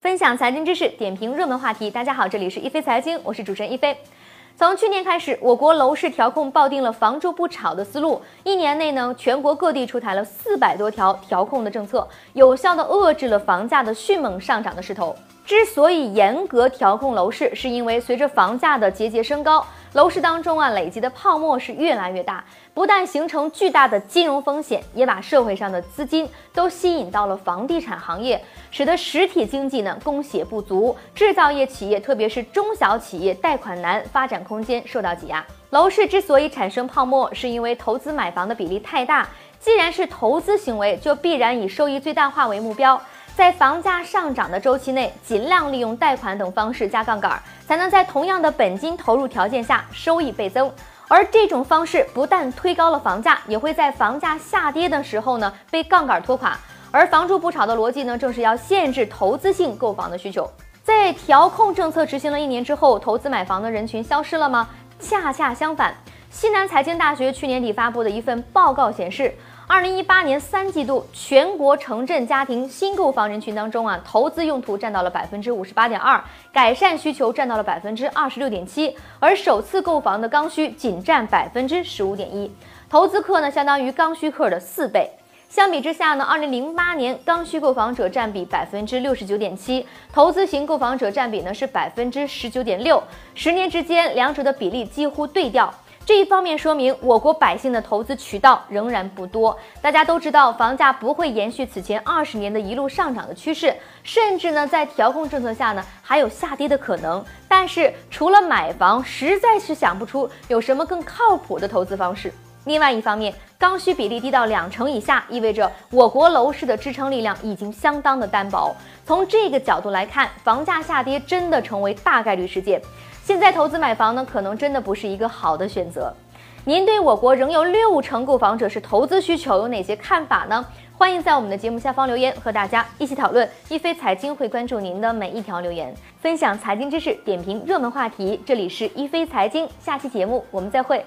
分享财经知识，点评热门话题。大家好，这里是一飞财经，我是主持人一飞。从去年开始，我国楼市调控抱定了“房住不炒”的思路，一年内呢，全国各地出台了四百多条调控的政策，有效的遏制了房价的迅猛上涨的势头。之所以严格调控楼市，是因为随着房价的节节升高，楼市当中啊累积的泡沫是越来越大，不但形成巨大的金融风险，也把社会上的资金都吸引到了房地产行业，使得实体经济呢供血不足，制造业企业特别是中小企业贷款难，发展空间受到挤压。楼市之所以产生泡沫，是因为投资买房的比例太大，既然是投资行为，就必然以收益最大化为目标。在房价上涨的周期内，尽量利用贷款等方式加杠杆，才能在同样的本金投入条件下收益倍增。而这种方式不但推高了房价，也会在房价下跌的时候呢被杠杆拖垮。而房住不炒的逻辑呢，正是要限制投资性购房的需求。在调控政策执行了一年之后，投资买房的人群消失了吗？恰恰相反，西南财经大学去年底发布的一份报告显示。二零一八年三季度，全国城镇家庭新购房人群当中啊，投资用途占到了百分之五十八点二，改善需求占到了百分之二十六点七，而首次购房的刚需仅占百分之十五点一，投资客呢相当于刚需客的四倍。相比之下呢，二零零八年刚需购房者占比百分之六十九点七，投资型购房者占比呢是百分之十九点六，十年之间两者的比例几乎对调。这一方面说明我国百姓的投资渠道仍然不多。大家都知道，房价不会延续此前二十年的一路上涨的趋势，甚至呢，在调控政策下呢，还有下跌的可能。但是，除了买房，实在是想不出有什么更靠谱的投资方式。另外一方面，刚需比例低到两成以下，意味着我国楼市的支撑力量已经相当的单薄。从这个角度来看，房价下跌真的成为大概率事件。现在投资买房呢，可能真的不是一个好的选择。您对我国仍有六成购房者是投资需求有哪些看法呢？欢迎在我们的节目下方留言，和大家一起讨论。一飞财经会关注您的每一条留言，分享财经知识，点评热门话题。这里是一飞财经，下期节目我们再会。